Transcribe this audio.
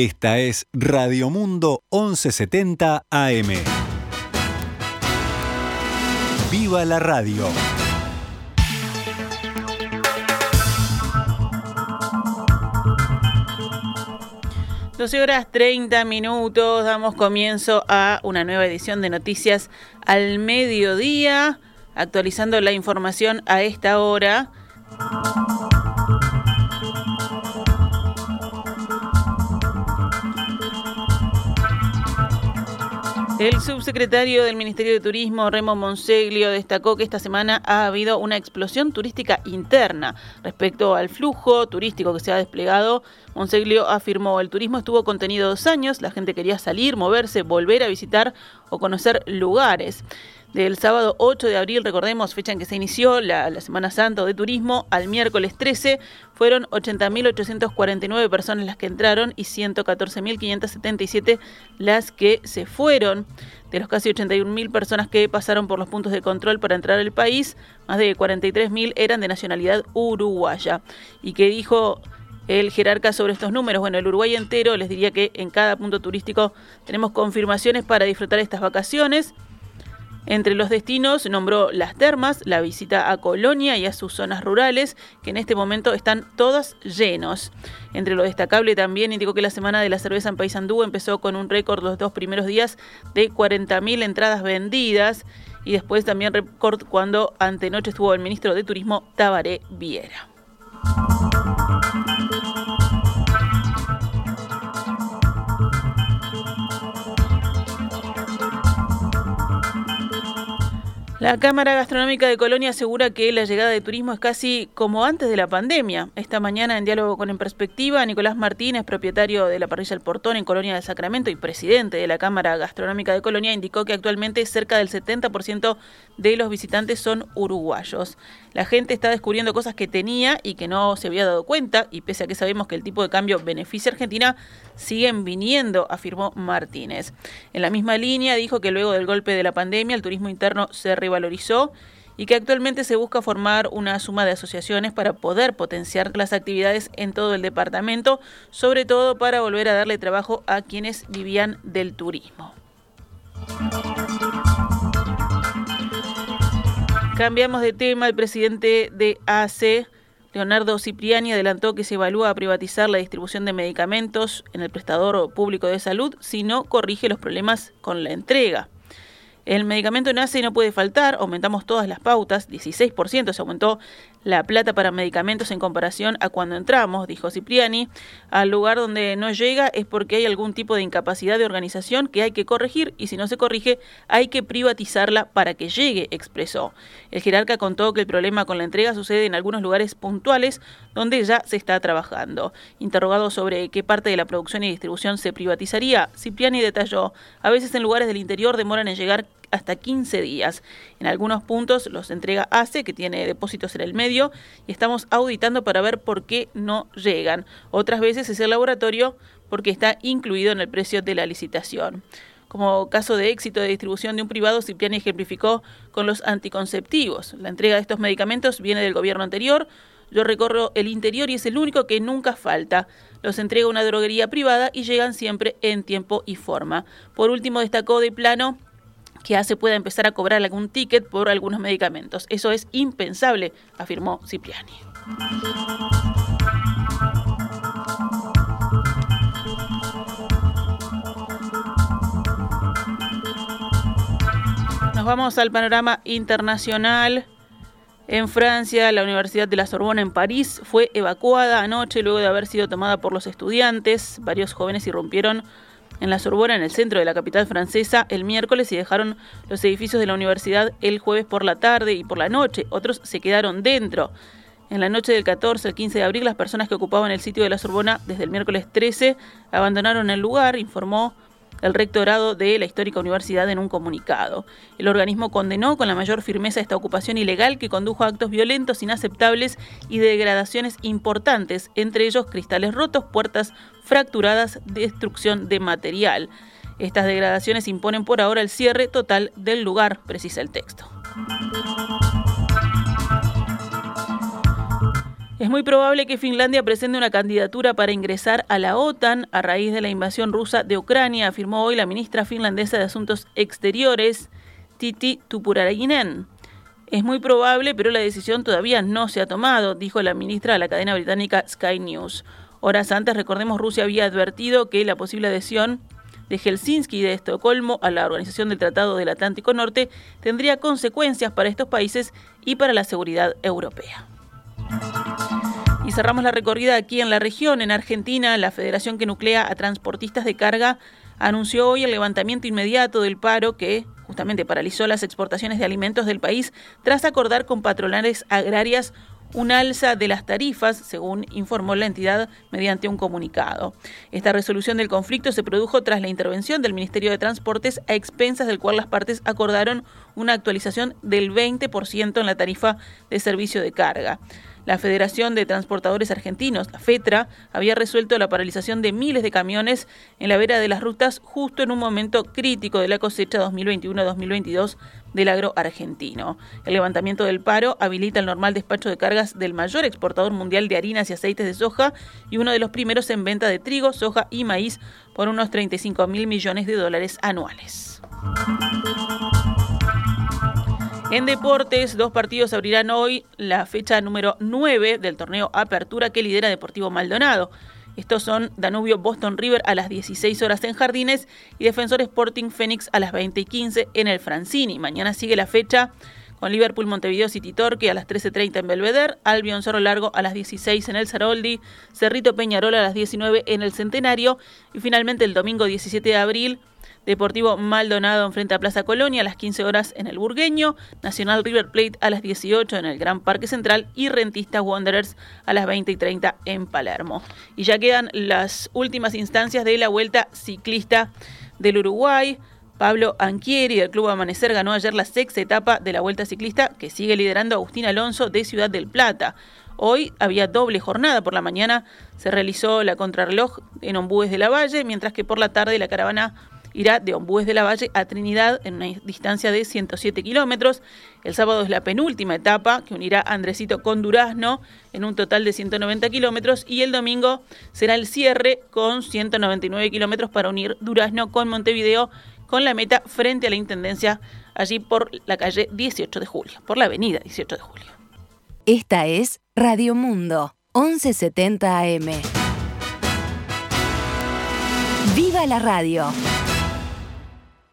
Esta es Radio Mundo 1170 AM. ¡Viva la radio! 12 horas 30 minutos, damos comienzo a una nueva edición de Noticias al Mediodía, actualizando la información a esta hora. El subsecretario del Ministerio de Turismo, Remo Monseglio, destacó que esta semana ha habido una explosión turística interna respecto al flujo turístico que se ha desplegado. Monseglio afirmó, el turismo estuvo contenido dos años, la gente quería salir, moverse, volver a visitar o conocer lugares del sábado 8 de abril, recordemos, fecha en que se inició la, Semana Santa de Turismo, al miércoles 13, fueron 80.849 personas las que entraron y 114.577 las que se fueron. De los casi 81.000 personas que pasaron por los puntos de control para entrar al país, más de 43.000 eran de nacionalidad uruguaya. ¿Y que dijo el jerarca sobre estos números? Bueno, el Uruguay entero les diría que en cada punto turístico tenemos confirmaciones para disfrutar estas vacaciones. Entre los destinos nombró las termas, la visita a Colonia y a sus zonas rurales, que en este momento están todas llenos. Entre lo destacable también indicó que la semana de la cerveza en Paysandú empezó con un récord los dos primeros días de 40.000 entradas vendidas y después también récord cuando antenoche estuvo el ministro de Turismo Tabaré Viera. La Cámara Gastronómica de Colonia asegura que la llegada de turismo es casi como antes de la pandemia. Esta mañana, en diálogo con En Perspectiva, Nicolás Martínez, propietario de la parrilla El Portón en Colonia del Sacramento y presidente de la Cámara Gastronómica de Colonia, indicó que actualmente cerca del 70% de los visitantes son uruguayos. La gente está descubriendo cosas que tenía y que no se había dado cuenta, y pese a que sabemos que el tipo de cambio beneficia a Argentina, siguen viniendo, afirmó Martínez. En la misma línea dijo que luego del golpe de la pandemia el turismo interno se y que actualmente se busca formar una suma de asociaciones para poder potenciar las actividades en todo el departamento, sobre todo para volver a darle trabajo a quienes vivían del turismo. Cambiamos de tema, el presidente de ACE Leonardo Cipriani adelantó que se evalúa privatizar la distribución de medicamentos en el prestador público de salud si no corrige los problemas con la entrega. El medicamento nace y no puede faltar, aumentamos todas las pautas, 16% se aumentó la plata para medicamentos en comparación a cuando entramos, dijo Cipriani. Al lugar donde no llega es porque hay algún tipo de incapacidad de organización que hay que corregir y si no se corrige hay que privatizarla para que llegue, expresó. El jerarca contó que el problema con la entrega sucede en algunos lugares puntuales donde ya se está trabajando. Interrogado sobre qué parte de la producción y distribución se privatizaría, Cipriani detalló, a veces en lugares del interior demoran en llegar hasta 15 días. En algunos puntos los entrega ACE, que tiene depósitos en el medio, y estamos auditando para ver por qué no llegan. Otras veces es el laboratorio porque está incluido en el precio de la licitación. Como caso de éxito de distribución de un privado, Cipriani ejemplificó con los anticonceptivos. La entrega de estos medicamentos viene del gobierno anterior. Yo recorro el interior y es el único que nunca falta. Los entrega una droguería privada y llegan siempre en tiempo y forma. Por último, destacó de plano que hace pueda empezar a cobrar algún ticket por algunos medicamentos. Eso es impensable, afirmó Cipriani. Nos vamos al panorama internacional. En Francia, la Universidad de la Sorbona en París fue evacuada anoche luego de haber sido tomada por los estudiantes. Varios jóvenes irrumpieron en la Sorbona, en el centro de la capital francesa, el miércoles y dejaron los edificios de la universidad el jueves por la tarde y por la noche. Otros se quedaron dentro. En la noche del 14 al 15 de abril, las personas que ocupaban el sitio de la Sorbona desde el miércoles 13 abandonaron el lugar, informó el rectorado de la histórica universidad en un comunicado. El organismo condenó con la mayor firmeza esta ocupación ilegal que condujo a actos violentos, inaceptables y degradaciones importantes, entre ellos cristales rotos, puertas fracturadas, destrucción de material. Estas degradaciones imponen por ahora el cierre total del lugar, precisa el texto. Es muy probable que Finlandia presente una candidatura para ingresar a la OTAN a raíz de la invasión rusa de Ucrania, afirmó hoy la ministra finlandesa de Asuntos Exteriores, Titi Tupurainen. Es muy probable, pero la decisión todavía no se ha tomado, dijo la ministra de la cadena británica Sky News. Horas antes, recordemos, Rusia había advertido que la posible adhesión de Helsinki y de Estocolmo a la Organización del Tratado del Atlántico Norte tendría consecuencias para estos países y para la seguridad europea. Y cerramos la recorrida aquí en la región. En Argentina, la federación que nuclea a transportistas de carga anunció hoy el levantamiento inmediato del paro que justamente paralizó las exportaciones de alimentos del país tras acordar con patronales agrarias un alza de las tarifas, según informó la entidad mediante un comunicado. Esta resolución del conflicto se produjo tras la intervención del Ministerio de Transportes a expensas del cual las partes acordaron una actualización del 20% en la tarifa de servicio de carga. La Federación de Transportadores Argentinos, la FETRA, había resuelto la paralización de miles de camiones en la vera de las rutas justo en un momento crítico de la cosecha 2021-2022 del agro argentino. El levantamiento del paro habilita el normal despacho de cargas del mayor exportador mundial de harinas y aceites de soja y uno de los primeros en venta de trigo, soja y maíz por unos 35 mil millones de dólares anuales. En deportes, dos partidos abrirán hoy la fecha número 9 del torneo Apertura que lidera Deportivo Maldonado. Estos son Danubio Boston River a las 16 horas en Jardines y Defensor Sporting Phoenix a las 20 y 15 en el Francini. Mañana sigue la fecha con Liverpool Montevideo City Torque a las 13.30 en Belvedere, Albion Cerro Largo a las 16 en el Saroldi, Cerrito Peñarol a las 19 en el Centenario y finalmente el domingo 17 de abril Deportivo Maldonado enfrenta a Plaza Colonia a las 15 horas en el Burgueño, Nacional River Plate a las 18 en el Gran Parque Central y Rentista Wanderers a las 20 y 30 en Palermo. Y ya quedan las últimas instancias de la Vuelta Ciclista del Uruguay. Pablo Anchieri del Club Amanecer ganó ayer la sexta etapa de la Vuelta Ciclista que sigue liderando Agustín Alonso de Ciudad del Plata. Hoy había doble jornada. Por la mañana se realizó la contrarreloj en Ombúes de la Valle, mientras que por la tarde la caravana irá de Ombúes de la Valle a Trinidad en una distancia de 107 kilómetros. El sábado es la penúltima etapa que unirá Andresito con Durazno en un total de 190 kilómetros y el domingo será el cierre con 199 kilómetros para unir Durazno con Montevideo con la meta frente a la Intendencia allí por la calle 18 de julio, por la avenida 18 de julio. Esta es Radio Mundo, 1170 AM. ¡Viva la radio!